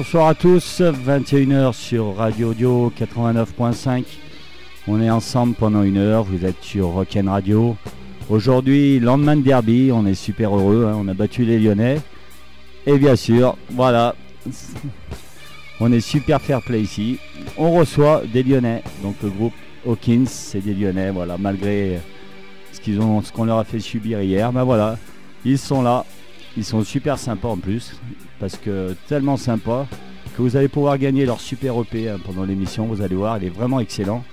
Bonsoir à tous, 21h sur Radio Audio 89.5. On est ensemble pendant une heure, vous êtes sur Rock'n Radio. Aujourd'hui, lendemain de derby, on est super heureux, hein. on a battu les Lyonnais. Et bien sûr, voilà, on est super fair play ici. On reçoit des Lyonnais, donc le groupe Hawkins, c'est des Lyonnais, voilà, malgré ce qu'on leur a fait subir hier, ben voilà, ils sont là, ils sont super sympas en plus, parce que tellement sympas que vous allez pouvoir gagner leur super EP hein, pendant l'émission. Vous allez voir, il est vraiment excellent.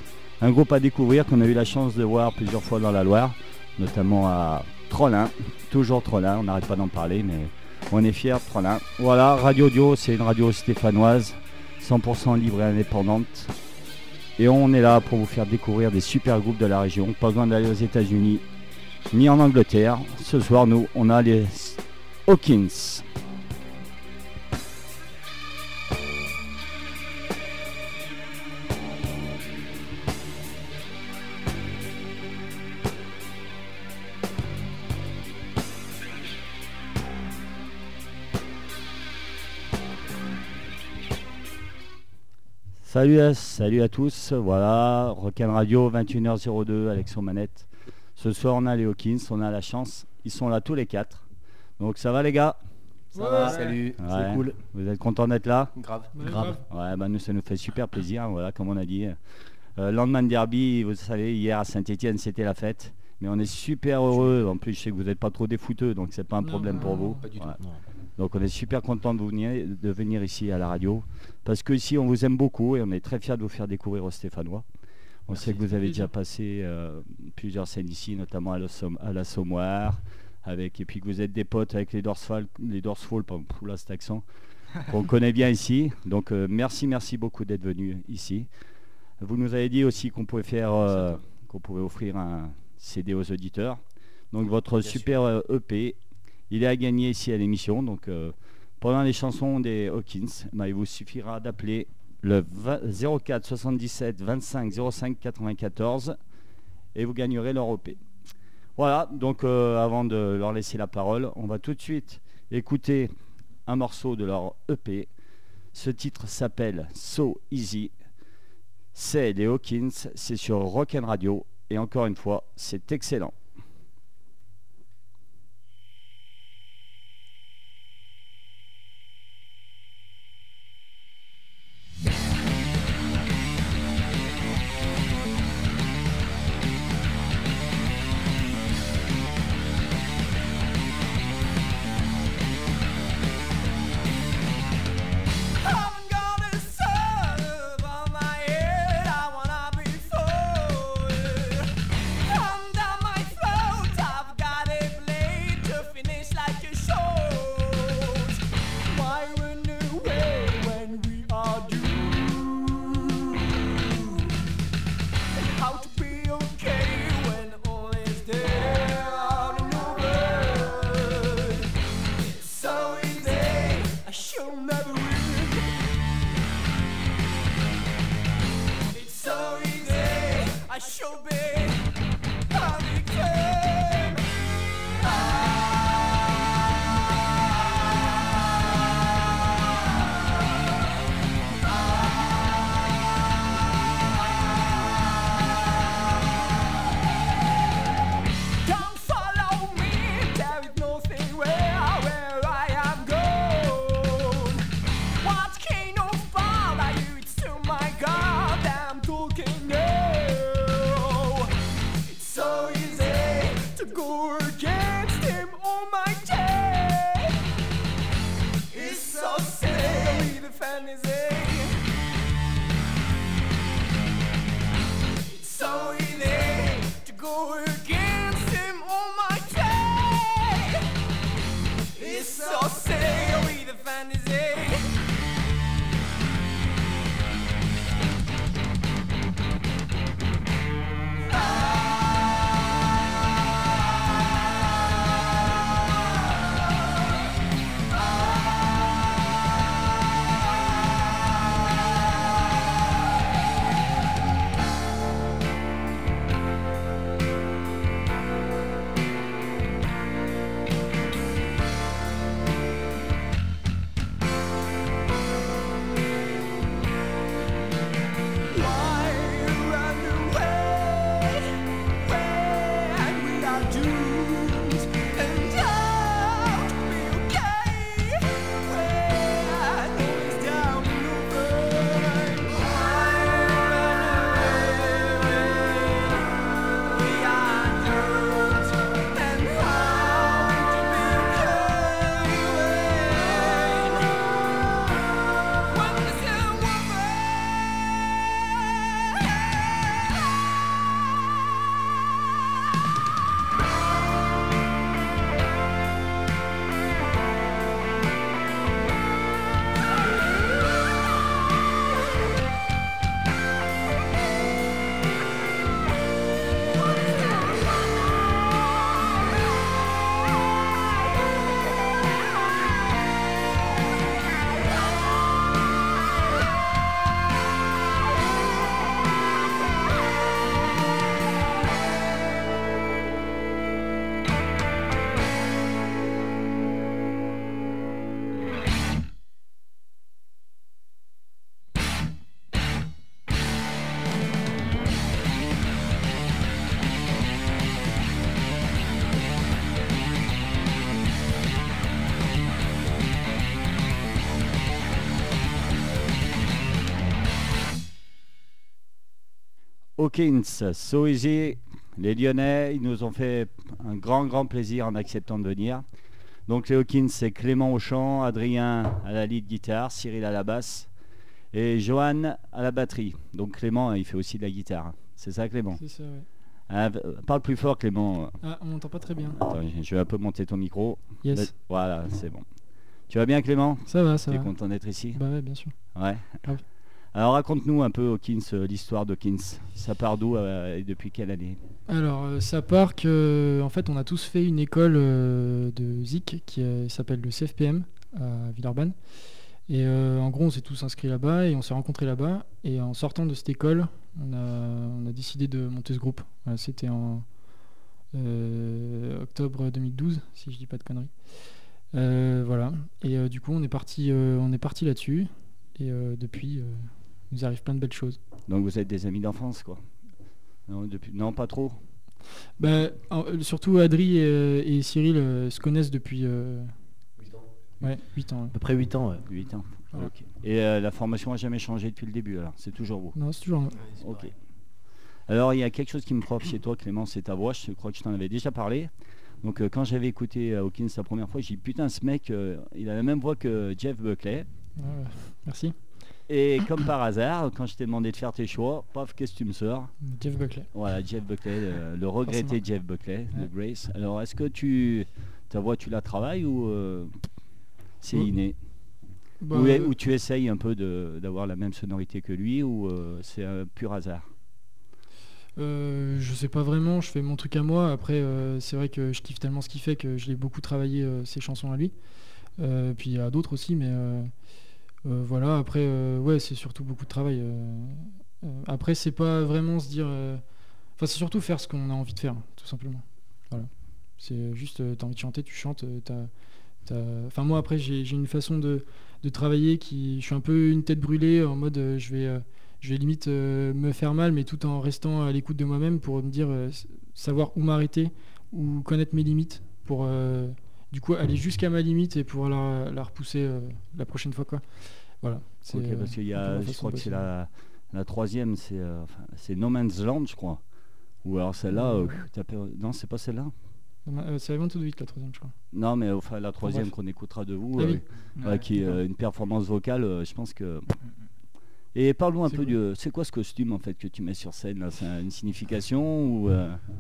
Un groupe à découvrir qu'on a eu la chance de voir plusieurs fois dans la Loire, notamment à Trollin, toujours Trollin, on n'arrête pas d'en parler, mais on est fiers de Trollin. Voilà, Radio Dio, c'est une radio stéphanoise, 100% libre et indépendante. Et on est là pour vous faire découvrir des super groupes de la région, pas besoin d'aller aux États-Unis ni en Angleterre. Ce soir, nous, on a les Hawkins. Salut à, salut à tous, voilà, Rock'n Radio, 21h02, Alexon Manette. Ce soir, on a les Hawkins, on a la chance, ils sont là tous les quatre. Donc ça va les gars? Ça va, salut, Ouais. c'est cool. Vous êtes contents d'être là? Grave. Grave. Ouais, bah nous, ça nous fait super plaisir, voilà, comme on a dit. Euh, lendemain de derby, vous savez, hier à Saint-Etienne, c'était la fête. Mais on est super heureux. En plus, je sais que vous n'êtes pas trop des footeux, donc c'est pas un Non, problème pour vous. Pas du tout. Donc on est super content de, vous venir, de venir ici à la radio. Parce que ici, on vous aime beaucoup et on est très fiers de vous faire découvrir aux Stéphanois. On Merci. sait que vous avez déjà passé euh, plusieurs scènes ici, notamment à la, Somme- à la Sommoire. Avec, et puis que vous êtes des potes avec les Dorsfall, les Dorsfall, là cet accent, qu'on connaît bien ici. Donc euh, merci, merci beaucoup d'être venu ici. Vous nous avez dit aussi qu'on pouvait faire, euh, qu'on pouvait offrir un CD aux auditeurs. Donc votre super euh, EP, il est à gagner ici à l'émission. Donc pendant les chansons des Hawkins, bah, il vous suffira d'appeler le 20 04 77 25 05 94 et vous gagnerez leur EP. Voilà, donc euh, avant de leur laisser la parole, on va tout de suite écouter un morceau de leur EP. Ce titre s'appelle So Easy. C'est les Hawkins, c'est sur Rock'n Radio et encore une fois, c'est excellent. Hawkins, So Easy, les Lyonnais, ils nous ont fait un grand, grand plaisir en acceptant de venir. Donc les Hawkins, c'est Clément au chant, Adrien à la lead guitare, Cyril à la basse et Johan à la batterie. Donc Clément, il fait aussi de la guitare. C'est ça Clément? C'est ça, ouais. Ah, Parle plus fort Clément. Ah, on m'entend pas très bien. Attends, je vais un peu monter ton micro. Yes. Voilà, c'est bon. Tu vas bien Clément? Ça va, ça Tu es va. content d'être ici? Bah ouais, bien sûr. Ouais. Grave. Alors raconte-nous un peu Hawkins, euh, l'histoire d'Hawkins. Ça part d'où euh, et depuis quelle année Alors, euh, ça part que, en fait, on a tous fait une école de ZIC qui s'appelle le CFPM à Villeurbanne. Et en gros, on s'est tous inscrits là-bas et on s'est rencontrés là-bas. Et en sortant de cette école, on a, décidé de monter ce groupe. C'était en octobre 2012, si je dis pas de conneries. Voilà. Et du coup, on est parti, on est parti là-dessus. Et depuis, il nous arrive plein de belles choses. Donc vous êtes des amis d'enfance quoi non, depuis... non, pas trop. Bah, surtout Adri et, euh, et Cyril euh, se connaissent depuis euh, 8 ans. ouais, 8 ans. ouais. À peu près 8 ans, ouais. 8 ans. Et euh, la formation a jamais changé depuis le début alors? C'est toujours vous? Non, c'est toujours. Ok. Alors il y a quelque chose qui me frappe chez toi Clément, c'est ta voix. Je crois que je t'en avais déjà parlé. Donc euh, quand j'avais écouté euh, Hawkins la première fois, j'ai dit putain ce mec, euh, il a la même voix que Jeff Buckley. Ouais, ouais. Merci. Et comme par hasard, quand je t'ai demandé de faire tes choix, paf, qu'est-ce que tu me sors Jeff Buckley. Voilà, Jeff Buckley, le, le regretté Forcément. Jeff Buckley Ouais. Grace. Alors, est-ce que tu ta voix, tu la travailles ou euh, c'est inné Bah, ou, euh, ou tu essayes un peu de- d'avoir la même sonorité que lui ou euh, c'est un pur hasard euh, je sais pas vraiment, je fais mon truc à moi. Après, c'est vrai que je kiffe tellement ce qu'il fait que je l'ai beaucoup travaillé ses chansons à lui. Puis il y a d'autres aussi, mais voilà. Après, euh, ouais, c'est surtout beaucoup de travail. euh, euh, après, c'est pas vraiment se dire. euh, Enfin, c'est surtout faire ce qu'on a envie de faire, tout simplement. Voilà. C'est juste, euh, t'as envie de chanter, tu chantes. euh, t'as- Enfin, moi, après, j'ai une façon de, travailler qui. Je suis un peu une tête brûlée en mode euh, je vais. euh, je vais limite euh, me faire mal, mais tout en restant à l'écoute de moi-même pour me dire, euh, savoir où m'arrêter, ou connaître mes limites, pour euh, du coup aller jusqu'à ma limite et pouvoir la, la repousser euh, la prochaine fois. Quoi. Voilà. C'est, parce qu'il y a, je crois que c'est la, la troisième, c'est euh, enfin, c'est No Man's Land, je crois. Ou alors celle-là, euh, non, c'est pas celle-là. C'est de vite la troisième, je crois. Non, mais enfin la troisième qu'on écoutera de vous, Ah oui. ouais, qui est une performance vocale, je pense que. Et parle-nous un peu cool. de. C'est quoi ce costume en fait que tu mets sur scène là? C'est un- une signification ou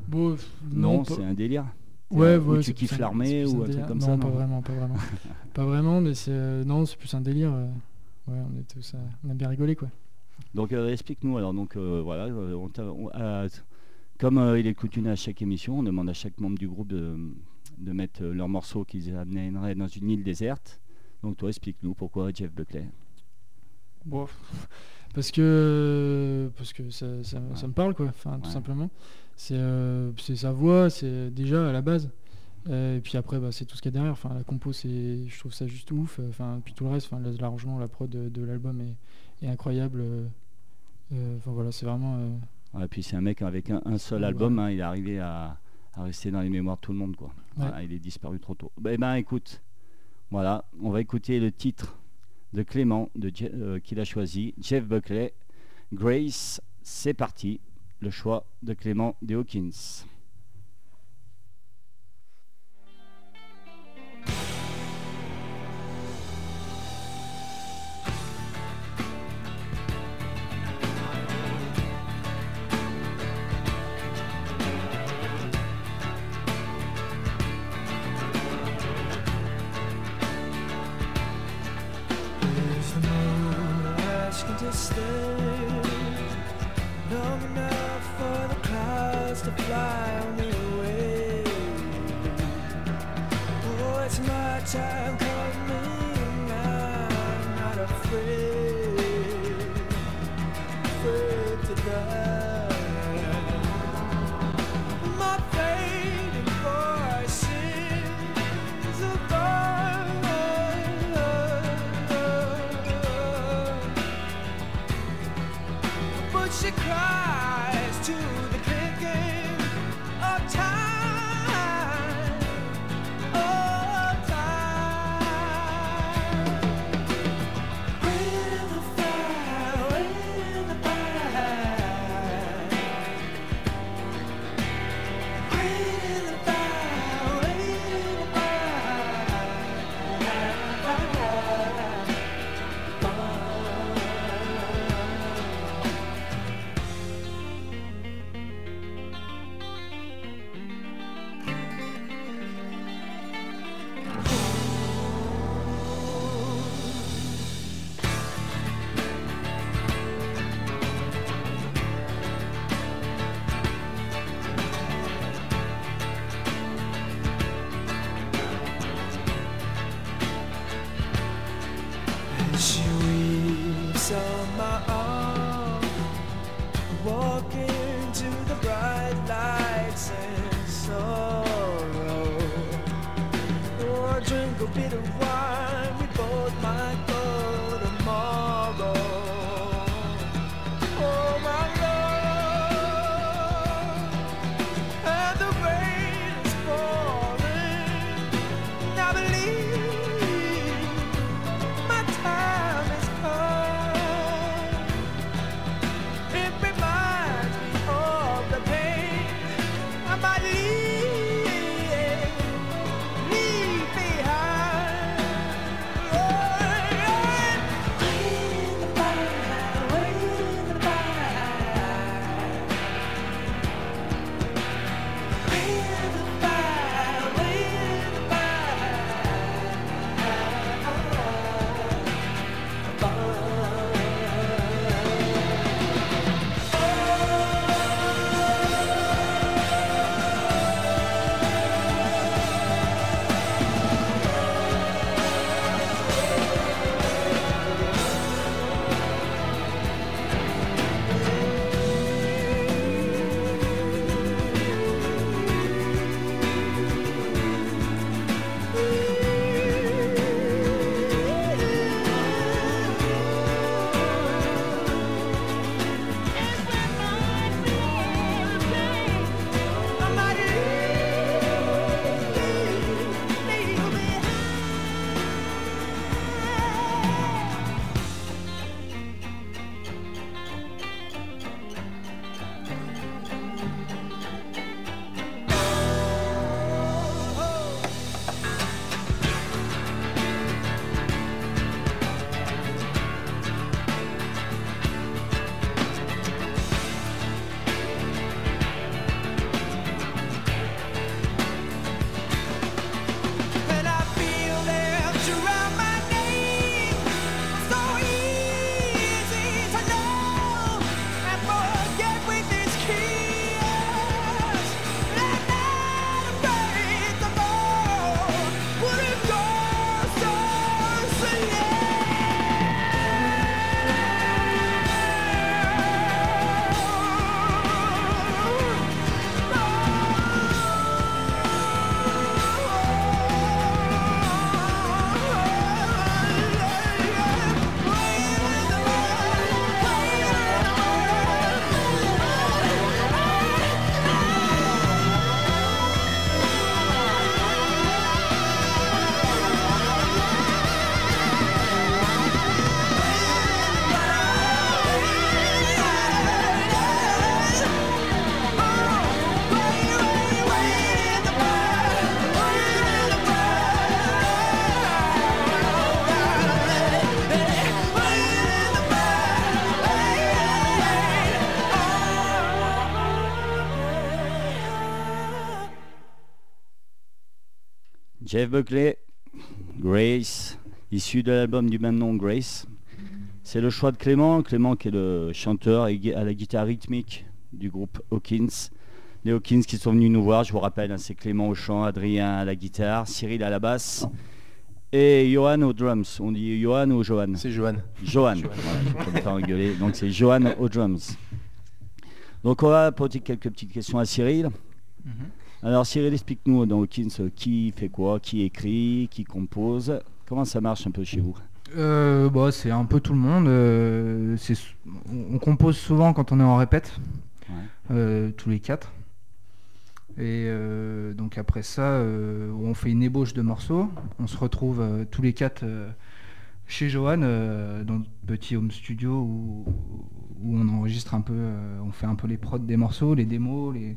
Bon, non, c'est un délire Ouais, Ou ouais, tu kiffes l'armée ou un truc comme non, ça, pas non vraiment, pas vraiment. pas vraiment, mais c'est euh, non, c'est plus un délire. euh, ouais, on est tous, euh, on a bien rigolé quoi. Donc euh, explique-nous alors. Donc euh, voilà, euh, on on- comme euh, il est coutume à chaque émission, on demande à chaque membre du groupe de, de mettre euh, leur morceau qu'ils amèneraient dans une île déserte. Donc toi, explique-nous pourquoi Jeff Buckley. Bon, parce que parce que ça, ça, Ouais. ça me parle quoi, enfin tout Ouais. simplement. C'est euh, c'est sa voix, c'est déjà à la base. Euh, et puis après bah, c'est tout ce qu'il y a derrière. Enfin la compo c'est, je trouve ça juste ouf. euh, Enfin puis tout le reste, enfin l'arrangement, la prod de, de l'album est, est incroyable. Enfin voilà, c'est vraiment. Ouais, et puis c'est un mec avec un, un seul Ouais. album, hein, il est arrivé à, à rester dans les mémoires de tout le monde. Quoi. Ouais. Voilà, il est disparu trop tôt. Ben, ben écoute, voilà, on va écouter le titre de Clément de euh, qu'il a choisi, Jeff Buckley, Grace, c'est parti, le choix de Clément de Hawkins. She weeps on my arm. Walking Jeff Buckley, Grace, issu de l'album du même nom Grace. C'est le choix de Clément, Clément qui est le chanteur et à la guitare rythmique du groupe Hawkins. Les Hawkins qui sont venus nous voir, je vous rappelle, hein, c'est Clément au chant, Adrien à la guitare, Cyril à la basse et Johan aux drums. On dit Johan ou Johan? C'est Johan. Johan. Voilà, pas engueuler. Donc c'est Johan aux drums. Donc on va poser quelques petites questions à Cyril. Alors Cyril, explique-nous dans Hawkins qui fait quoi, qui écrit, qui compose, comment ça marche un peu chez vous? Euh, bah, c'est un peu tout le monde. euh, on compose souvent quand on est en répète, Ouais. euh, tous les quatre. Et euh, donc après ça, on fait une ébauche de morceaux. On se retrouve tous les quatre chez Johan, dans notre petit home studio où, où on enregistre un peu, on fait un peu les prods des morceaux, les démos, les,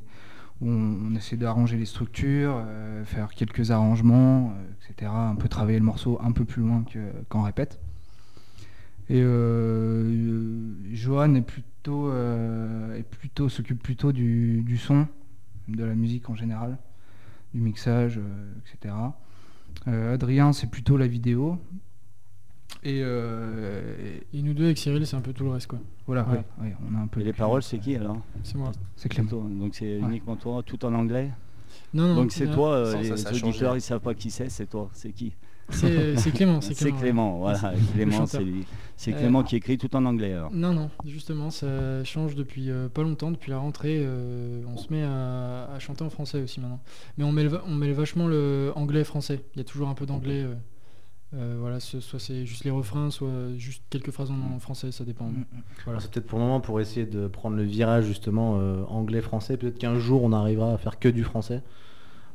où on, essaie d'arranger les structures, euh, faire quelques arrangements, euh, etc. Un peu travailler le morceau un peu plus loin que- qu'en répète. Et euh, Johan s'occupe plutôt du, son, de la musique en général, du mixage, etc. Adrien, c'est plutôt la vidéo. Et, euh, et Et nous deux avec Cyril, c'est un peu tout le reste quoi. voilà, Ouais. ouais, ouais, on a un peu. Et les paroles, c'est qui alors C'est moi. C'est Clément. Donc c'est Ouais. uniquement toi, tout en anglais Non, non. Donc c'est toi, euh, les ça, ça a auditeurs ils savent pas qui c'est, c'est toi, c'est qui C'est Clément, c'est Clément. ouais. Clément, voilà. Clément, c'est lui. C'est Euh, Clément qui écrit tout en anglais. alors. Non, non, justement, ça change depuis euh, pas longtemps, depuis la rentrée. euh, on se met à, à chanter en français aussi maintenant. Mais on mêle, on mêle vachement le anglais-français. Il y a toujours un peu d'anglais. euh, euh, voilà, ce- soit c'est juste les refrains, soit juste quelques phrases en, en français, ça dépend. Mm. Voilà. C'est peut-être pour le moment pour essayer de prendre le virage justement euh, anglais-français. Peut-être qu'un jour on arrivera à faire que du français.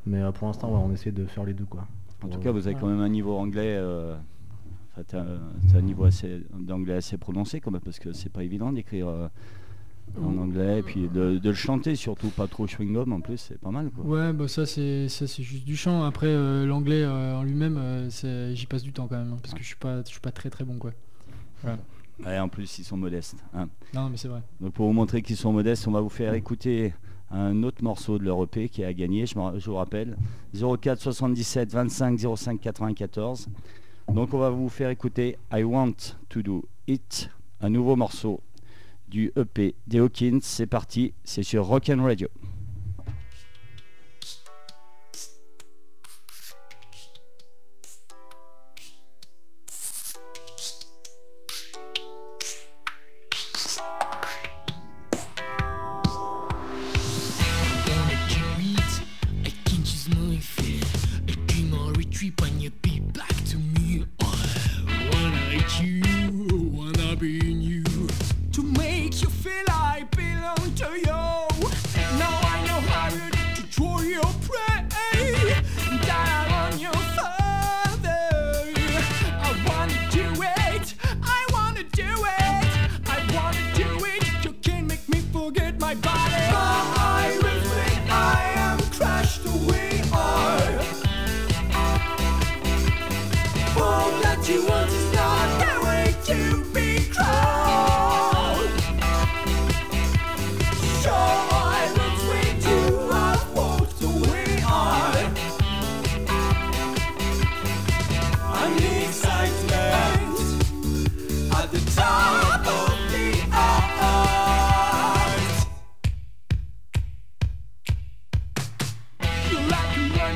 Mais euh, pour l'instant, ouais, on essaie de faire les deux quoi. En tout cas, vous avez quand même un niveau anglais. euh, t'as un niveau assez- d'anglais assez prononcé, quand même, parce que c'est pas évident d'écrire euh, en anglais, et puis de, de le chanter surtout, pas trop chewing-gum en plus, c'est pas mal. Quoi. Ouais, bah ça c'est ça c'est juste du chant. Après euh, l'anglais euh, en lui-même, euh, j'y passe du temps quand même, hein, parce que je suis pas je suis pas très très bon quoi. Et en plus, ils sont modestes. hein. Non mais c'est vrai. Donc pour vous montrer qu'ils sont modestes, on va vous faire écouter un autre morceau de leur EP qui a gagné, je, je vous rappelle, 04 77 25 05 94. Donc on va vous faire écouter I Want to Do It, un nouveau morceau du EP des Hawkins. C'est parti, c'est sur Rock Radio.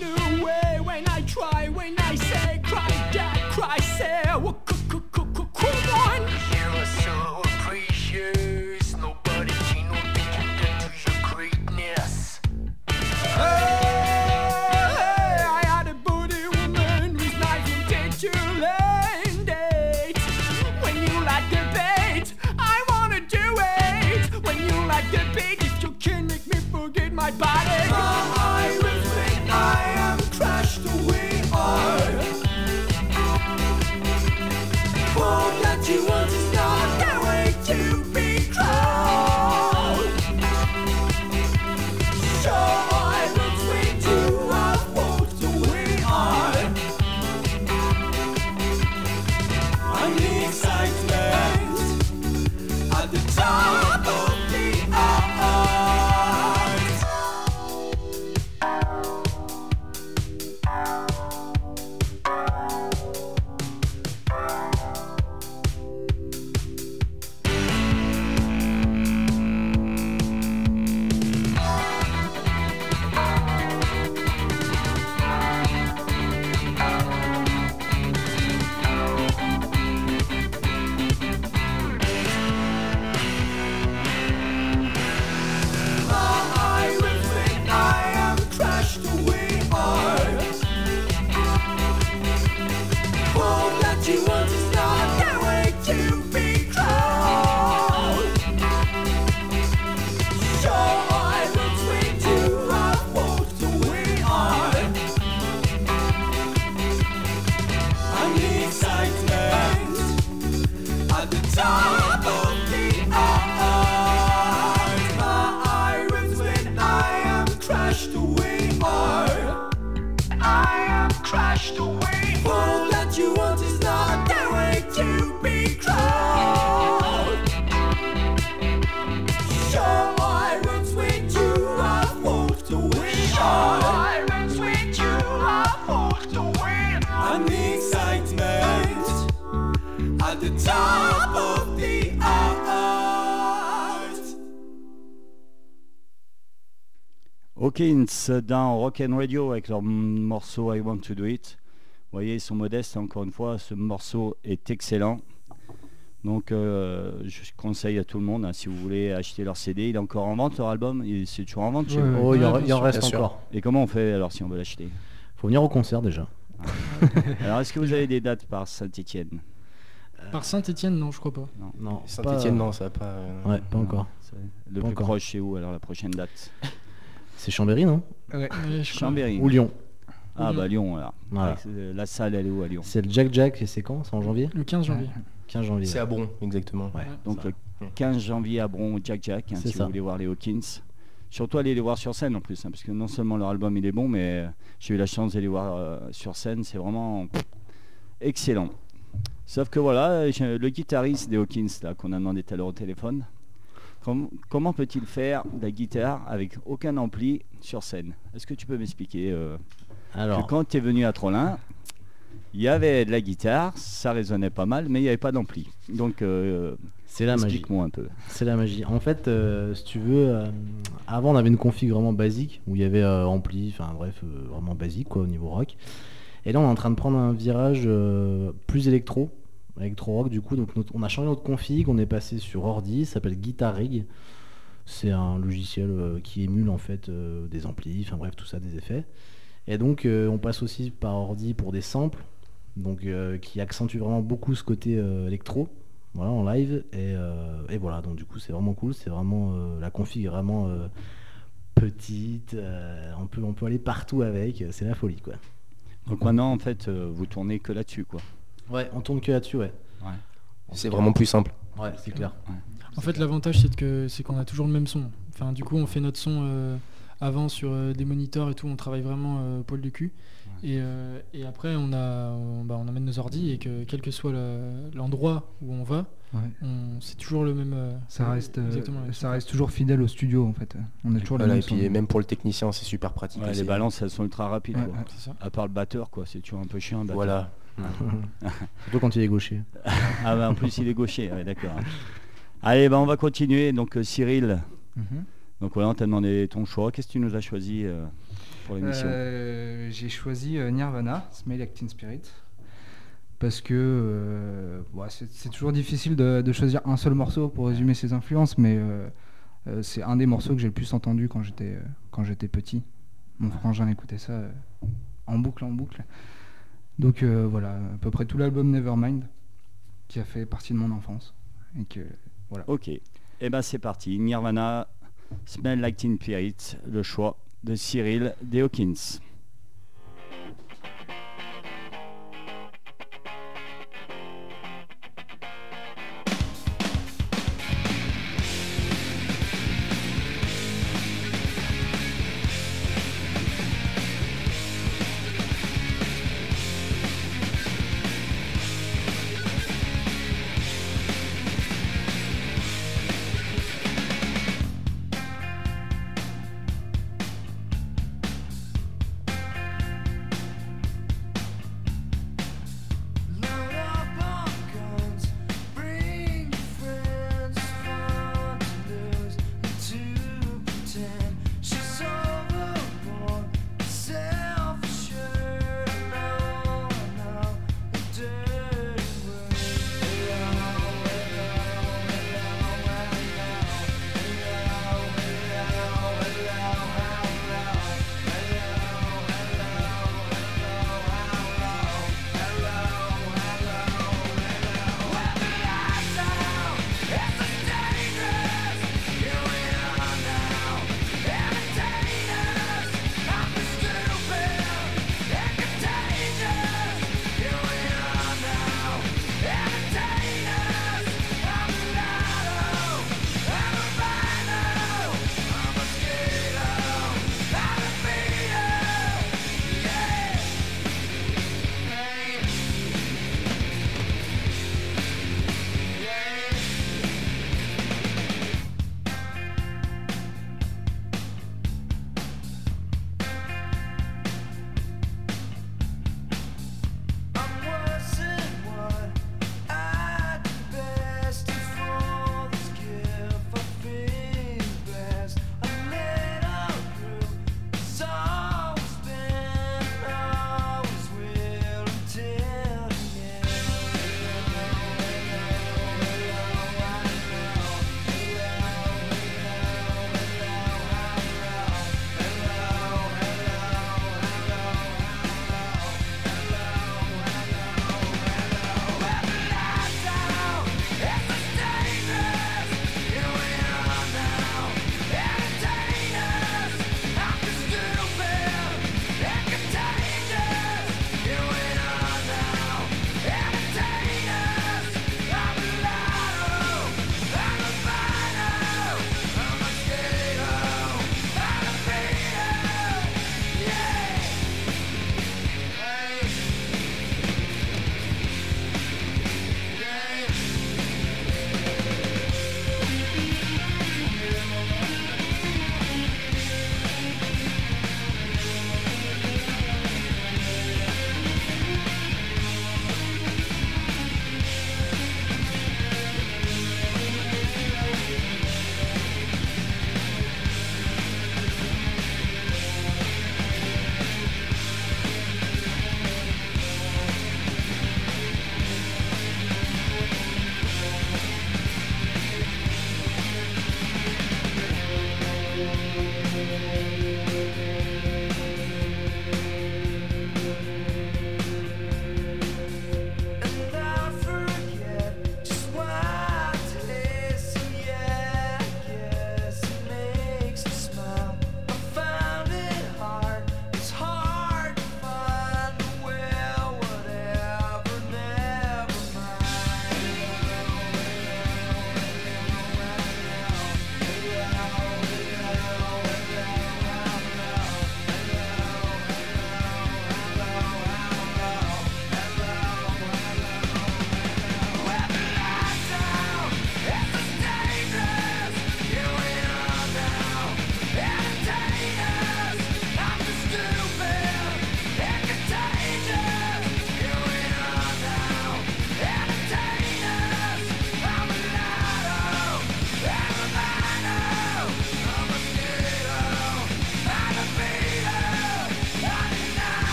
Like away. All that you want is not the way to be crowned. Irons when you have walked away. So irons when you have walked away. I'm the excitement at the top of Hawkins dans Rock and Radio avec leur morceau I Want to Do It. Vous voyez, ils sont modestes, encore une fois, ce morceau est excellent. Donc euh, je conseille à tout le monde, hein, si vous voulez acheter leur CD, il est encore en vente leur album, Il- c'est toujours en vente chez Ouais, vous? Oh, il y en, il en reste bien encore. Et comment on fait alors si on veut l'acheter? Faut venir au concert déjà. Alors est-ce que vous avez des dates par Saint-Etienne Par Saint-Etienne, non, je crois pas. Non, Saint-Etienne, pas- non, ça va pas. euh, Ouais, pas encore. Le Pas plus encore. proche c'est où alors la prochaine date? C'est Chambéry, non Ouais, crois. Chambéry. Ou Lyon. Ah Lyon. bah Lyon alors. Voilà. Euh, La salle elle est où à Lyon C'est le Jack Jack et c'est quand C'est en janvier Le 15 janvier. 15 janvier. C'est à Bron, exactement. Ouais. Donc ça. le 15 janvier à Bron Jack Jack, hein, C'est si ça. vous voulez voir les Hawkins. Surtout aller les voir sur scène en plus, hein, parce que non seulement leur album il est bon, mais euh, j'ai eu la chance de les voir euh, sur scène, c'est vraiment excellent. Sauf que voilà, le guitariste des Hawkins là qu'on a demandé tout à l'heure au téléphone, com- comment peut-il faire de la guitare avec aucun ampli sur scène? Est-ce que tu peux m'expliquer euh, que quand tu es venu à Trollin, il y avait de la guitare, ça résonnait pas mal, mais il n'y avait pas d'ampli. Donc euh, c'est la magie. explique-moi un peu. C'est la magie. En fait, euh, si tu veux, euh, avant on avait une config vraiment basique où il y avait ampli, enfin bref, vraiment basique quoi au niveau rock. Et là, on est en train de prendre un virage plus électro, électro rock du coup. Donc on a changé notre config, on est passé sur ordi, ça s'appelle Guitar Rig. C'est un logiciel euh, qui émule en fait euh, des amplis, enfin bref tout ça, des effets. Et donc euh, on passe aussi par ordi pour des samples, donc qui accentue vraiment beaucoup ce côté électro voilà en live et, voilà donc du coup c'est vraiment cool c'est vraiment la config est vraiment petite on peut on peut aller partout avec c'est la folie quoi Donc maintenant, en fait, vous tournez que là-dessus, quoi. Ouais on tourne que là-dessus ouais C'est vraiment plus simple. ouais c'est clair En fait, l'avantage, c'est que c'est qu'on a toujours le même son. Enfin, du coup, on fait notre son euh, avant sur euh, des moniteurs et tout. On travaille vraiment euh, au poil du cul. Et, euh, et après, on, a, on, bah, on amène nos ordi et que quel que soit le- l'endroit où on va, Ouais. c'est toujours le même. euh, Ça reste, euh, le ça reste toujours fidèle au studio en fait. On a toujours le Voilà, même et puis son. même pour le technicien, c'est super pratique. Ouais, les balances, elles sont ultra rapides, Ouais, quoi. ouais. C'est ça. À part le batteur, quoi. C'est toujours un peu chiant, batteur. Voilà. surtout quand il est gaucher Ah bah, en plus, il est gaucher, ouais, d'accord. Allez, bah, on va continuer. Donc, euh, Cyril, Mhm. donc voilà, on t'a demandé ton choix. Qu'est-ce que tu nous as choisi euh, pour l'émission? Euh, J'ai choisi Nirvana, Smell Like Teen Spirit. Parce que euh, c'est toujours difficile de, de choisir un seul morceau pour résumer ses influences, mais c'est un des morceaux que j'ai le plus entendu quand j'étais quand j'étais petit. Mon frangin écoutait ça euh, en boucle, en boucle. Donc euh, voilà, à peu près tout l'album Nevermind qui a fait partie de mon enfance. Et que, Ok. Et ben c'est parti. Nirvana, Smell Like Teen Spirit, le choix de Cyril Dawkins.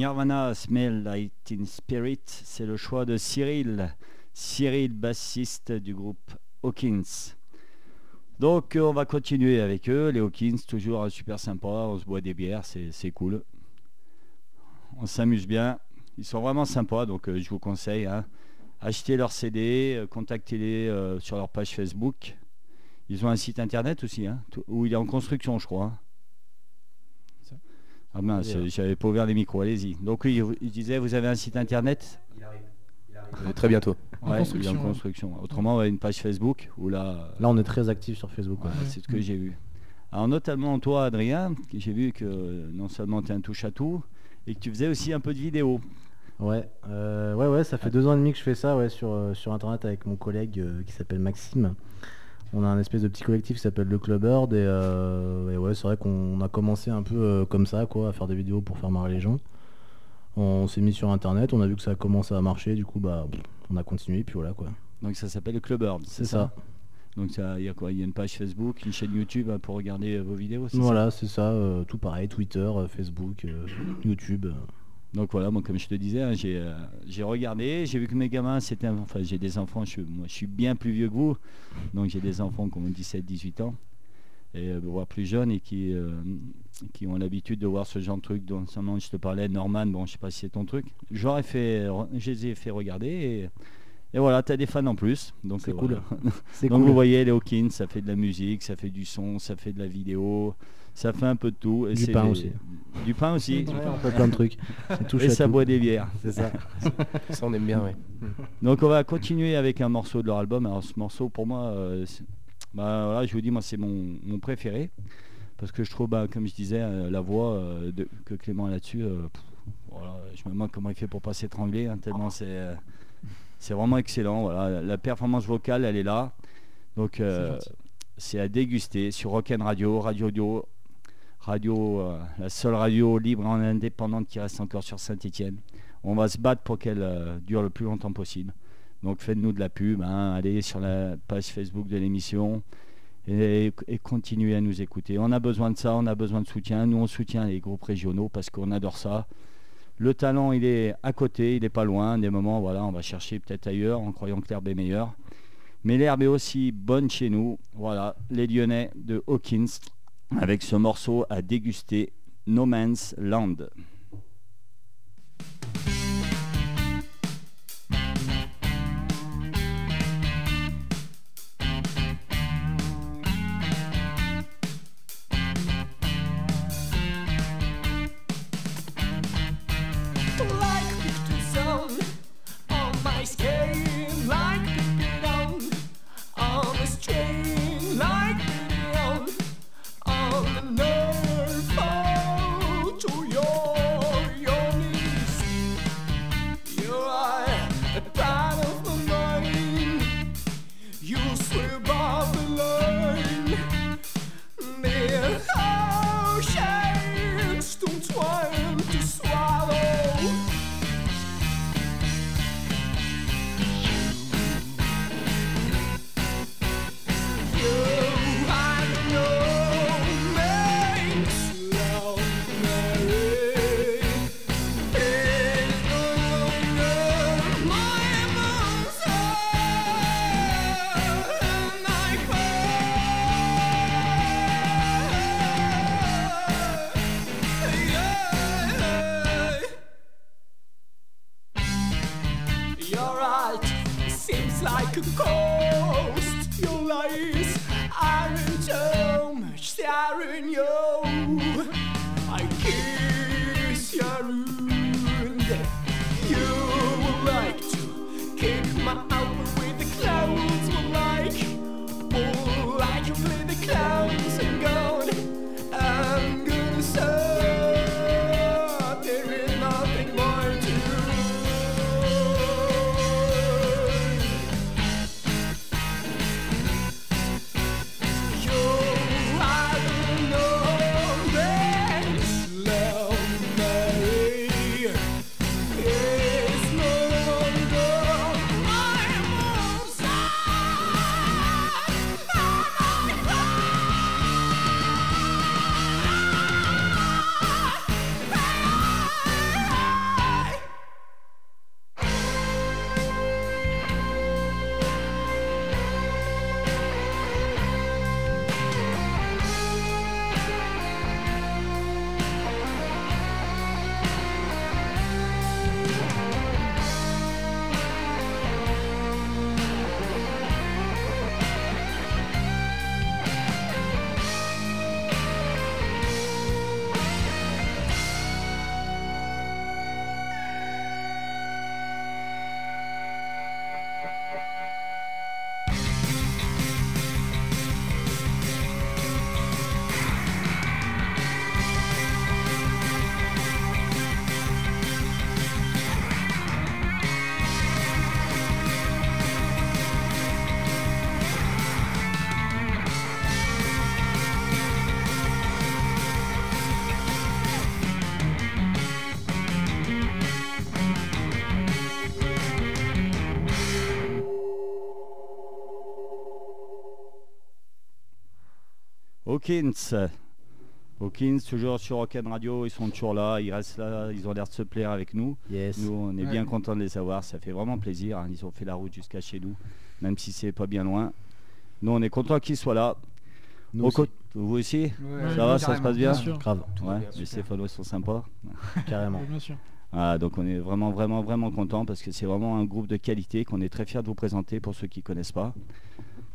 Nirvana Smell Like Teen Spirit, c'est le choix de Cyril. Cyril, bassiste du groupe Hawkins. Donc euh, on va continuer avec eux, les Hawkins, toujours super sympa, on se boit des bières, c'est cool. On s'amuse bien, ils sont vraiment sympas, donc euh, je vous conseille, hein, achetez leur CD, euh, contactez-les sur leur page Facebook. Ils ont un site internet aussi, hein, où il est en construction je crois. Ah mince, Yeah. j'avais pas ouvert les micros, allez-y. Donc oui, il disait, vous avez un site internet? Euh, Très bientôt. En Ouais, construction, il est en ouais. construction. Autrement, ouais, une page Facebook où là, Là, on est très actif sur Facebook. ouais. voilà, c'est ce que j'ai vu. Alors notamment toi, Adrien, j'ai vu que euh, non seulement tu es un touche à tout et que tu faisais aussi un peu de vidéo. Ouais, euh, ouais, ouais, ça fait deux ans et demi que je fais ça ouais, sur, euh, sur internet avec mon collègue euh, qui s'appelle Maxime. On a un espèce de petit collectif qui s'appelle le Clubbird et, euh, et ouais, c'est vrai qu'on a commencé un peu euh, comme ça, quoi, à faire des vidéos pour faire marrer les gens. On s'est mis sur internet, on a vu que ça a commencé à marcher, du coup, bah, on a continué, puis voilà, quoi. Donc ça s'appelle le Clubbird, C'est ça. Donc ça, il y a quoi? Il y a une page Facebook, une chaîne YouTube hein, pour regarder euh, vos vidéos. Voilà, c'est ça, tout pareil, Twitter, Facebook, YouTube. Donc voilà, moi comme je te disais, hein, j'ai euh, j'ai regardé, j'ai vu que mes gamins, c'était, enfin j'ai des enfants, je, suis- moi je suis bien plus vieux que vous, donc j'ai des enfants qui ont 17-18 ans, et euh, voire plus jeunes, et qui, euh, qui ont l'habitude de voir ce genre de truc dont je te parlais, Norman, bon je sais pas si c'est ton truc, j'aurais fait, je les ai fait regarder, et, et voilà, tu as des fans en plus, donc C'est cool. voilà. Donc cool. vous voyez, les Hawkins, ça fait de la musique, ça fait du son, ça fait de la vidéo, ça fait un peu de tout. et Du c'est pain des- aussi. Du pain aussi. Ouais, on fait plein de trucs. Touche Et à ça tout. boit des bières. C'est ça. Ça, on aime bien, ouais. Donc on va continuer avec un morceau de leur album. Alors ce morceau pour moi, euh, bah, voilà, je vous dis moi c'est mon, mon préféré parce que je trouve, bah, comme je disais, euh, la voix euh, de, que Clément a là-dessus, euh, voilà, je me demande comment il fait pour pas s'étrangler hein, tellement c'est euh, c'est vraiment excellent. Voilà, la performance vocale elle est là, donc euh, c'est à déguster sur Rock'n Radio, Radio Audio. Radio, euh, la seule radio libre et indépendante qui reste encore sur Saint-Etienne. On va se battre pour qu'elle euh, dure le plus longtemps possible. Donc faites-nous de la pub, hein, allez sur la page Facebook de l'émission et, et continuez à nous écouter. On a besoin de ça, on a besoin de soutien. Nous on soutient les groupes régionaux parce qu'on adore ça. Le talent il est à côté, il n'est pas loin. Des moments, voilà, on va chercher peut-être ailleurs en croyant que l'herbe est meilleure. Mais l'herbe est aussi bonne chez nous. Voilà, les Lyonnais de Hawkins avec ce morceau à déguster, No Man's Land. in my Hawkins. Hawkins, toujours sur Rock'n Radio, ils sont toujours là, ils restent là, ils ont l'air de se plaire avec nous. Yes. Nous, on est Ouais. bien contents de les avoir, ça fait vraiment plaisir. hein. Ils ont fait la route jusqu'à chez nous, même si c'est pas bien loin. Nous, on est contents qu'ils soient là. Nous Au aussi. co- vous aussi? Ouais, Ça va, ça se passe bien? Bien sûr. Grave, Ouais, bien, les. Stéphanos sont sympas. carrément. Ouais, bien sûr. Ah, donc on est vraiment, vraiment, vraiment content parce que c'est vraiment un groupe de qualité qu'on est très fiers de vous présenter pour ceux qui ne connaissent pas.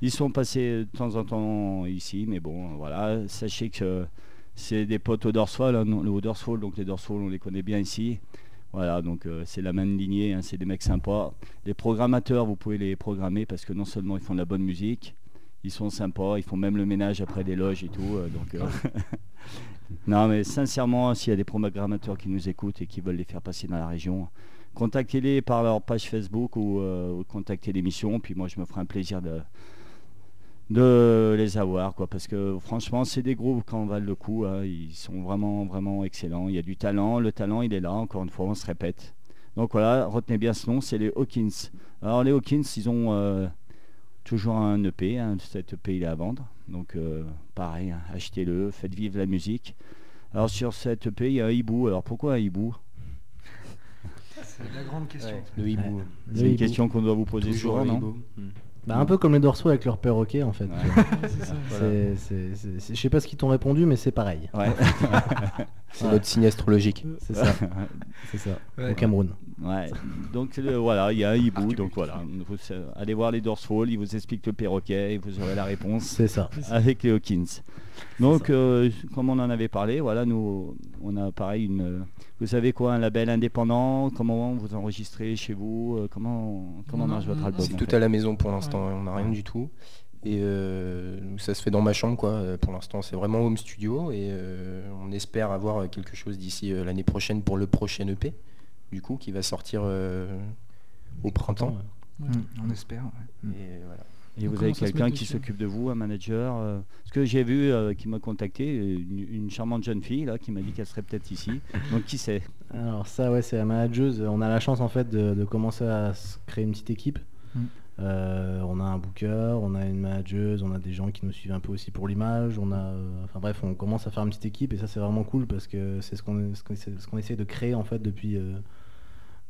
Ils sont passés de temps en temps ici, mais bon, voilà, sachez que c'est des potes au Dorsfall, hein, au Dorsfall, donc les Dorsfall, on les connaît bien ici. Voilà, donc euh, c'est la même lignée, hein, c'est des mecs sympas. Les programmateurs, vous pouvez les programmer parce que non seulement ils font de la bonne musique, ils sont sympas, ils font même le ménage après les loges et tout. euh, donc, euh, non, mais sincèrement, s'il y a des programmateurs qui nous écoutent et qui veulent les faire passer dans la région, contactez-les par leur page Facebook ou contactez l'émission. Puis moi, je me ferai un plaisir de, de les avoir, quoi, parce que franchement, c'est des groupes quand on valent le coup. hein, ils sont vraiment, vraiment excellents. Il y a du talent. Le talent, il est là. Encore une fois, on se répète. Donc voilà, retenez bien ce nom, c'est les Hawkins. Alors les Hawkins, ils ont euh, toujours un EP. hein, cet EP, il est à vendre. Donc euh, pareil, hein, achetez-le, faites vivre la musique. Alors sur cet EP, il y a un hibou. Alors pourquoi un hibou? C'est la grande question. Ouais, le hibou. C'est une hibou. question qu'on doit vous poser Toujours souvent, non? Hibou. Hmm. Bah, un peu comme les dorsaux avec leur perroquet en fait. Ouais. Je sais pas ce qu'ils t'ont répondu, mais c'est pareil. Ouais. C'est notre signe astrologique. C'est ça. C'est ça. Ouais. Au Cameroun. Ouais. Donc euh, voilà, il y a un hibou. Donc voilà, vous, euh, allez voir les Dorsfall, ils vous expliquent le perroquet et vous aurez la réponse C'est ça. avec les Hawkins. Donc euh, comme on en avait parlé, voilà, nous on a pareil une. Vous savez quoi, un label indépendant Comment vous enregistrez chez vous euh, Comment comment marche votre album C'est tout fait à la maison pour l'instant, on n'a rien du tout. Et euh, ça se fait dans ma chambre, quoi. Pour l'instant, c'est vraiment home studio et euh, on espère avoir quelque chose d'ici euh, l'année prochaine pour le prochain EP, du coup, qui va sortir euh, au printemps. Ouais. Mm, on espère. ouais. Et voilà. Et On vous avez quelqu'un qui s'occupe de vous, un manager euh, Parce que j'ai vu euh, qui m'a contacté, une, une charmante jeune fille là qui m'a dit qu'elle serait peut-être ici. Donc qui sait Alors ça ouais c'est la manageuse. On a la chance en fait de, de commencer à se créer une petite équipe. Mm. Euh, on a un booker, on a une manageuse, on a des gens qui nous suivent un peu aussi pour l'image. On a, euh, enfin bref, on commence à faire une petite équipe et ça c'est vraiment cool parce que c'est ce qu'on ce qu'on essaie, ce qu'on essaie de créer en fait depuis euh,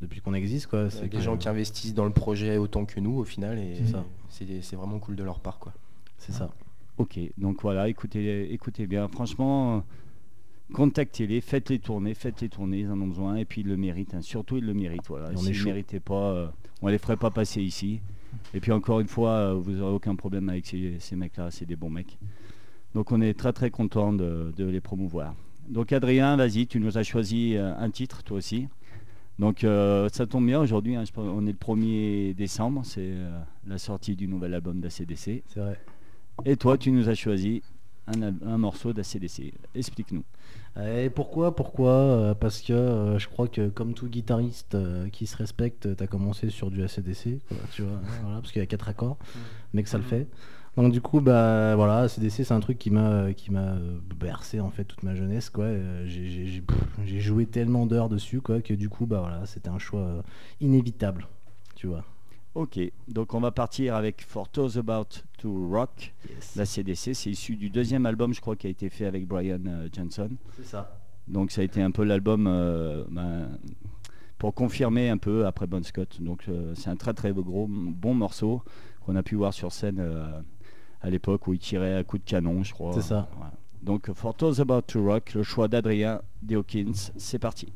depuis qu'on existe quoi. C'est des que- gens qui investissent dans le projet autant que nous au final et C'est ça. c'est c'est vraiment cool de leur part, quoi. C'est ça. Ok, donc voilà, écoutez, écoutez bien. Franchement, contactez-les, faites-les tourner, faites-les tourner, ils en ont besoin et puis ils le méritent. hein. Surtout, ils le méritent. Voilà. Et on est S'ils ne méritaient pas, euh, on les ferait pas passer ici. Et puis encore une fois, euh, vous n'aurez aucun problème avec ces, ces mecs-là, c'est des bons mecs. Donc on est très très content de, de les promouvoir. Donc Adrien, vas-y, tu nous as choisi euh, un titre, toi aussi. Donc euh, ça tombe bien aujourd'hui, hein, on est le 1er décembre, c'est euh, la sortie du nouvel album d'ACDC. C'est vrai. Et toi, tu nous as choisi un, un morceau d'ACDC. Explique-nous. Et pourquoi Pourquoi? Euh, Parce que euh, je crois que comme tout guitariste euh, qui se respecte, tu as commencé sur du ACDC, quoi, tu vois, voilà, parce qu'il y a quatre accords, mais que ça le fait. Donc du coup, bah voilà, ACDC c'est un truc qui m'a qui m'a bercé en fait toute ma jeunesse, quoi. J'ai- joué tellement d'heures dessus, quoi, que du coup, bah voilà, c'était un choix inévitable, tu vois. Ok, donc on va partir avec For Those About to Rock. Yes. La CDC, c'est issu du deuxième album, je crois, qui a été fait avec Brian euh, Johnson. C'est ça. Donc ça a été un peu l'album euh, ben, pour confirmer un peu après Bon Scott. Donc euh, c'est un très très gros bon morceau qu'on a pu voir sur scène à l'époque où il tirait à coup de canon, je crois. C'est ça. Donc For Those About to Rock, le choix d'Adrien Dawkins, c'est parti.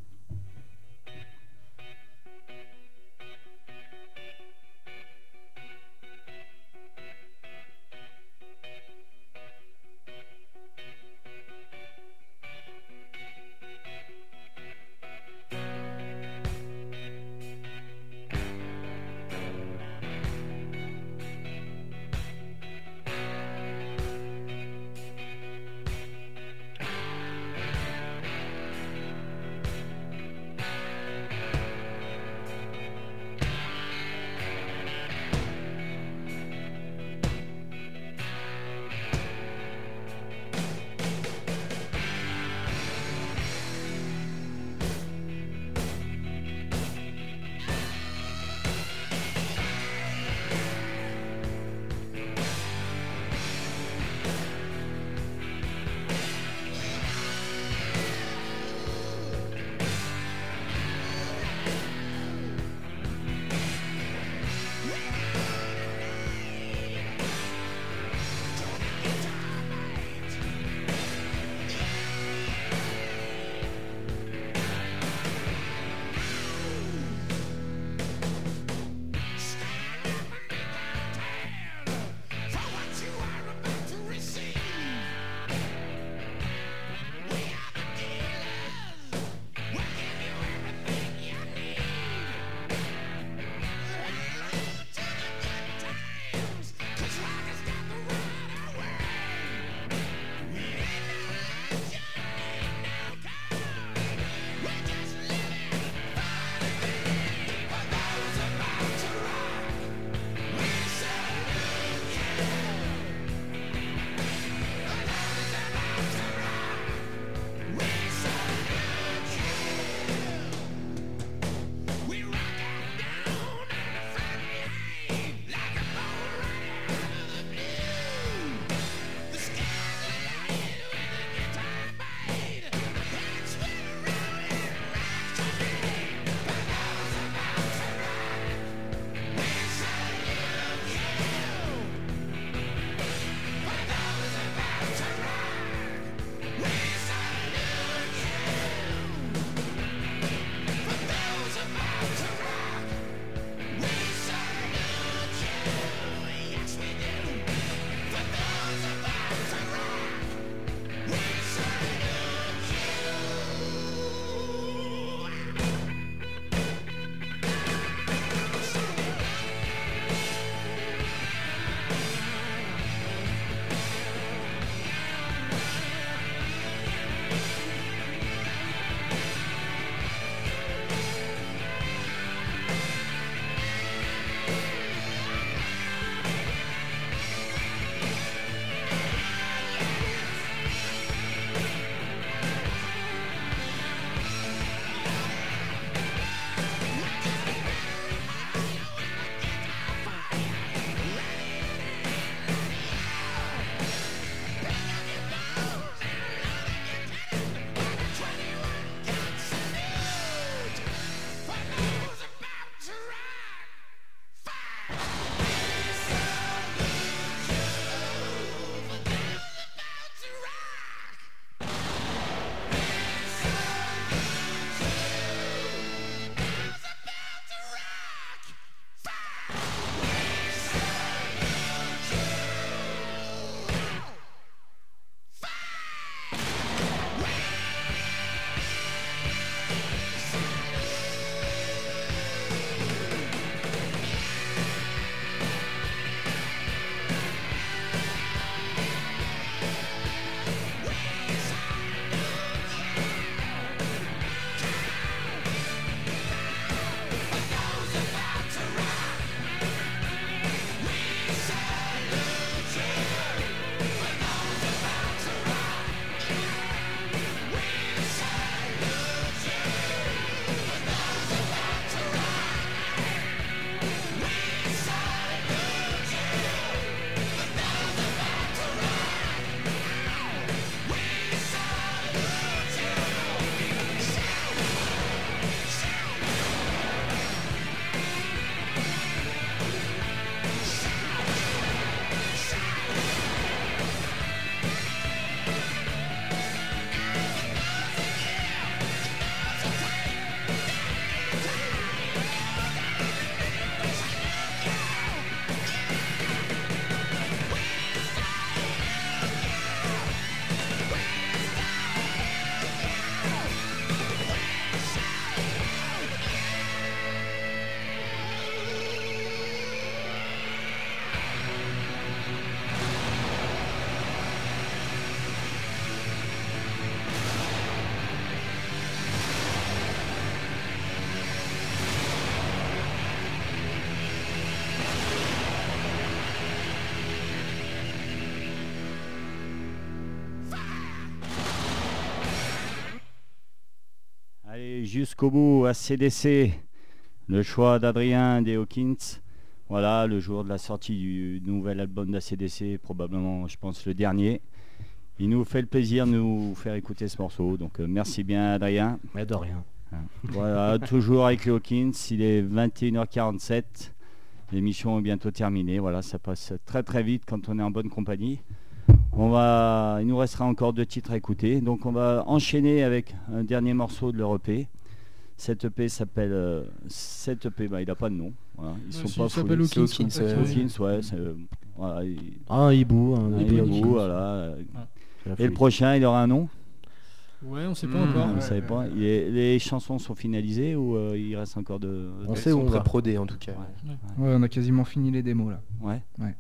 Jusqu'au bout à CDC. Le choix d'Adrien des Hawkins. Voilà, le jour de la sortie du nouvel album d'ACDC, probablement, je pense, le dernier. Il nous fait le plaisir de nous faire écouter ce morceau. Donc, euh, merci bien, Adrien. Mais de rien. Voilà, toujours avec les Hawkins. Il est 21h47. L'émission est bientôt terminée. Voilà, ça passe très très vite quand on est en bonne compagnie. On va, il nous restera encore deux titres à écouter. Donc on va enchaîner avec un dernier morceau de leur EP. Cette EP s'appelle. euh, cette EP, bah, il n'a pas de nom. Voilà, Ils sont pas il s'appelle. Hawkins, C'est ouais. Hawkins, C'est Hawkins, ouais. c'est, euh, voilà, il- Ah, un hibou. Un un hibou, hibou, voilà. C'est la Et le prochain, il aura un nom? Ouais, on sait pas Mmh. encore. Vous savez ouais, pas ouais. Il est- Les chansons sont finalisées ou euh, il reste encore de. On sait où on va. prodées en tout cas. Ouais, on a quasiment fini les démos là. Ouais. Ouais,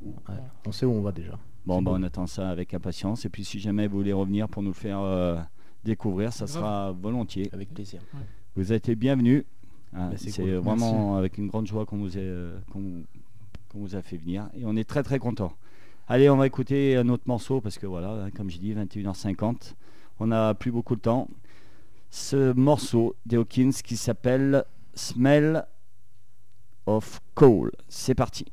On sait où on va déjà. Bon, bah, on attend ça avec impatience. Et puis, si jamais vous voulez revenir pour nous le faire euh, découvrir, ça Grave. sera volontiers. Avec plaisir. Vous êtes les bienvenus. Hein, Bah, c'est cool. vraiment avec une grande joie qu'on vous, a- euh, qu'on- vous a fait venir. Et on est très, très content. Allez, on va écouter un autre morceau parce que voilà, hein, comme je dis, 21h50. On n'a plus beaucoup de temps. Ce morceau des Hawkins qui s'appelle Smell of Coal. C'est parti.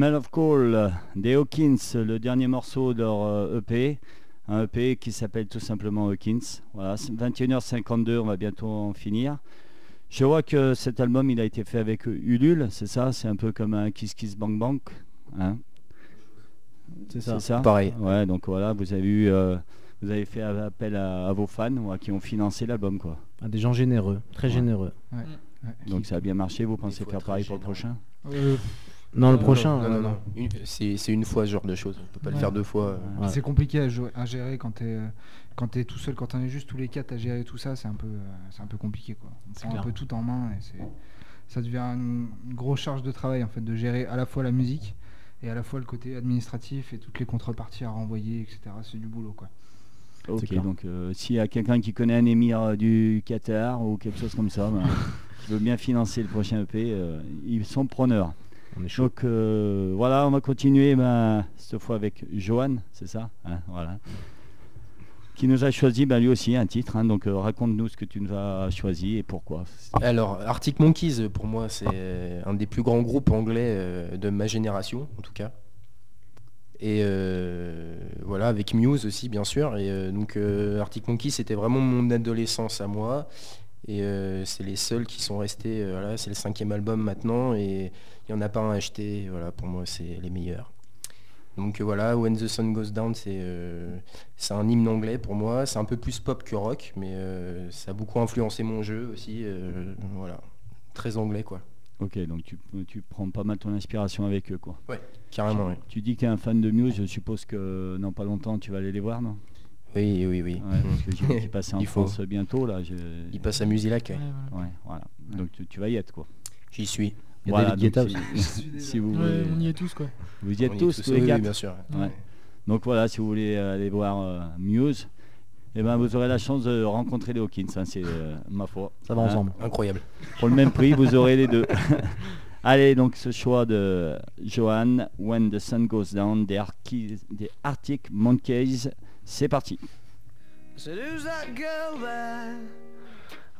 Smell of Coal des Hawkins, le dernier morceau de leur euh, EP. Un EP qui s'appelle tout simplement Hawkins. Voilà, c'est 21h52, on va bientôt en finir. Je vois que cet album il a été fait avec Ulule, c'est ça? C'est un peu comme un Kiss Kiss Bang Bang. hein? C'est ça. c'est ça? Pareil. Ouais, donc voilà, vous avez eu, euh, vous avez fait appel à, à vos fans qui ont financé l'album, quoi. Ah, des gens généreux, très Ouais. généreux. Ouais, Donc ça a bien marché. Vous pensez faire pareil pour le prochain? Euh, Non, le Euh, prochain. Non, euh, non, non. C'est une fois ce genre de choses. On peut pas le faire deux fois. euh. Ouais. C'est compliqué à, jouer- à gérer quand tu es, quand t'es tout seul, quand on est juste tous les quatre à gérer tout ça, c'est un peu, euh, c'est un peu compliqué. Quoi. On prend clair. un peu tout en main et c'est, ça devient une, une grosse charge de travail en fait, de gérer à la fois la musique et à la fois le côté administratif et toutes les contreparties à renvoyer, etc. C'est du boulot. Quoi. Ok, clair. donc euh, s'il y a quelqu'un qui connaît un émir euh, du Qatar ou quelque chose comme ça, ben, qui veut bien financer le prochain EP, euh, ils sont preneurs. On est chaud. Donc euh, voilà, on va continuer ben, cette fois avec Johan, c'est ça Hein, Voilà. Qui nous a choisi ben, lui aussi un titre. hein, donc euh, raconte-nous ce que tu nous as choisi et pourquoi. Alors, Arctic Monkeys, pour moi, c'est un des plus grands groupes anglais euh, de ma génération, en tout cas. Et euh, voilà, avec Muse aussi, bien sûr. Et euh, donc, euh, Arctic Monkeys, c'était vraiment mon adolescence à moi. Et euh, c'est les seuls qui sont restés. euh, voilà, c'est le cinquième album maintenant. Et il n'y en a pas un acheté. Voilà, pour moi, c'est les meilleurs. Donc euh, voilà, When the Sun Goes Down, c'est c'est un hymne anglais pour moi. C'est un peu plus pop que rock, mais ça a beaucoup influencé mon jeu aussi. voilà, très anglais quoi. Ok, donc tu, tu prends pas mal ton inspiration avec eux. quoi. Carrément, oui. Tu dis que tu es un fan de Muse, je suppose que dans pas longtemps tu vas aller les voir, non? Oui, oui, oui. Ouais, Parce que j'ai passaient en Il faut. France bientôt. là. je- Il passe à Musilac, ouais. voilà. Ouais, voilà. Donc tu, tu vas y être quoi. j'y suis. Il y a Voilà, David Guetta donc aussi. si, si vous, Ouais, voulez- on y est tous quoi. vous y êtes On y est tous, tous les oui, oui, quatre. bien sûr. Ouais. Donc voilà, si vous voulez aller voir euh, Muse, eh ben, vous aurez la chance de rencontrer les Hawkins, hein, c'est euh, ma foi. Ça va Hein, ensemble. Incroyable. Pour le même prix, vous aurez les deux. Allez, donc ce choix de Johan, When the Sun Goes Down, des Arctic Monkeys, c'est parti. said, Who's that girl there?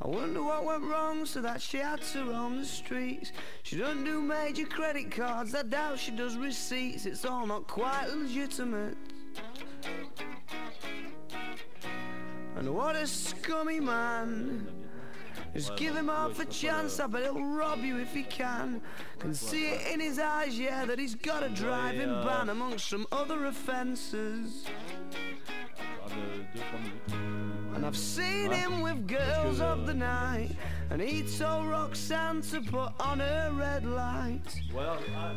I wonder what went wrong so that she had to roam the streets. She doesn't do major credit cards, I doubt she does receipts. It's all not quite legitimate. And what a scummy man. Just give him half a chance, I bet he'll rob you if he can. Can see it in his eyes, yeah, that he's got a driving ban amongst some other offences. And I've seen him with girls of the night And he told Roxanne to put on her red light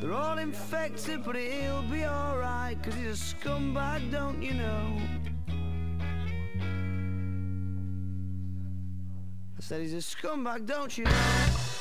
They're all infected but he'll be alright Cause he's a scumbag, don't you know? I said he's a scumbag, don't you know?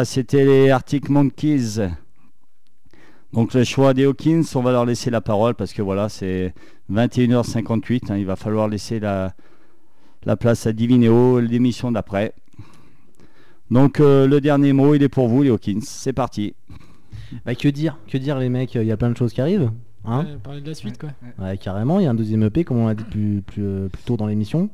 Voilà, c'était les Arctic Monkeys. Donc le choix des Hawkins, on va leur laisser la parole parce que voilà, c'est 21h58. hein, il va falloir laisser la, la place à Divinéo, l'émission d'après. Donc euh, le dernier mot, il est pour vous, les Hawkins. C'est parti. Bah, que dire Que dire les mecs Il y a plein de choses qui arrivent. Hein Ouais, parler de la suite, quoi. Ouais, carrément, il y a un deuxième EP, comme on l'a dit plus, plus, euh, plus tôt dans l'émission,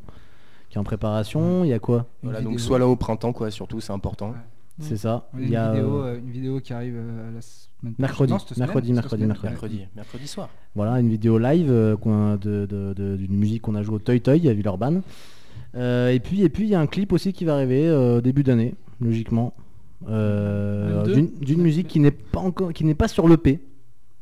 qui est en préparation. Il y a quoi? Voilà, donc soit là au printemps, quoi, surtout, c'est important. C'est ça. On a Il une, y a vidéo, euh, une vidéo qui arrive euh, la semaine Mercredi, non, cette semaine, mercredi, mercredi, semaine. mercredi. Mercredi, mercredi soir. voilà, une vidéo live euh, qu'on a de- de- de- d'une musique qu'on a joué au Toy Toy à Villeurbanne. Euh, et puis et puis il y a un clip aussi qui va arriver euh, début d'année, logiquement. Euh, 22. d'une- musique qui n'est pas encore qui n'est pas sur l'EP,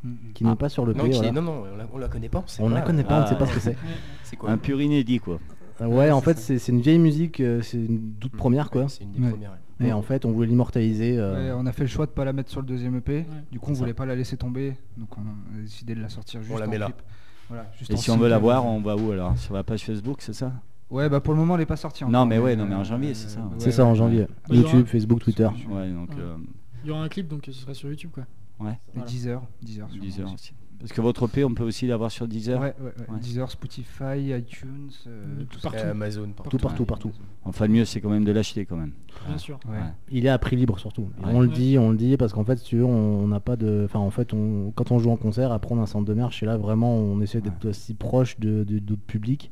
Mm, mm. qui n'est pas sur l'EP. Non, qui voilà. est- non, non, on la, on la connaît pas. On ne la connaît pas, on ne sait Ah, pas ce que c'est. C'est quoi Un pur inédit quoi. Ouais, en fait, c'est c'est une vieille musique, c'est une toute première quoi. Ouais, C'est une des Ouais. premières. Et en fait, on voulait l'immortaliser. euh, Ouais, on a fait le choix de pas la mettre sur le deuxième EP. Du coup, on ça. voulait pas la laisser tomber. Donc, on a décidé de la sortir juste la en met là. clip. Voilà, juste Et en si on veut la voir, on va où alors? Sur la page Facebook, c'est ça? Ouais, bah pour le moment, elle est pas sortie. Non, encore, mais ouais, non, mais en euh, janvier, c'est ça. ouais, c'est ça en janvier. Bah, YouTube, Facebook, Twitter. Ouais, donc Ouais. euh, Il y aura un clip, donc ce sera sur YouTube, quoi. ouais, Et Voilà. 10 heures. 10 heures. sûrement 10 heures aussi. Parce que votre EP, on peut aussi l'avoir sur 10 heures. Ouais, ouais, ouais. Ouais. Deezer, Spotify, iTunes, euh, Tout tout partout. Amazon, Tout partout, partout. Enfin, le mieux, c'est quand même de l'acheter quand même. Bien sûr. Ouais. Ouais. Il est à prix libre surtout. On le dit, on le dit parce qu'en fait, si tu veux, on n'a pas de. Enfin, en fait, on, quand on joue en concert, à prendre un centre de marche, et là vraiment, on essaie d'être aussi proche de de- d'autres publics.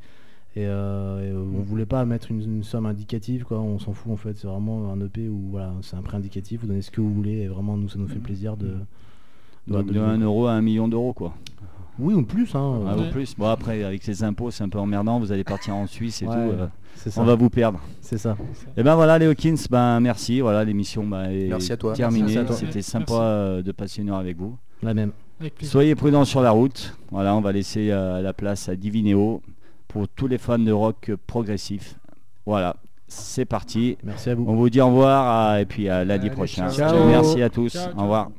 Et, euh, et, on voulait pas mettre une, une somme indicative, quoi. On s'en fout en fait. C'est vraiment un EP où voilà, c'est un prix indicatif. Vous donnez ce que vous voulez. Et vraiment, nous, ça nous fait plaisir de. De- Donc de- de 1 euro à 1 million d'euros quoi. Oui, ou plus, hein. Ah, Ouais. ou plus. Bon après avec les impôts c'est un peu emmerdant, vous allez partir en Suisse et Ouais, tout. euh, ça. on va vous perdre. C'est ça. Et ben voilà les Hawkins, ben merci, voilà l'émission bah, est Merci à toi. terminée. Merci à toi. C'était sympa euh, de passer une heure avec vous. La même. Soyez prudents sur la route. Voilà, on va laisser euh, la place à Divinéo pour tous les fans de rock progressif. Voilà, c'est parti. Merci à vous. On vous dit au revoir à- et puis à lundi Allez, prochain. ciao. Ciao. Merci à tous. Ciao, ciao. Au revoir.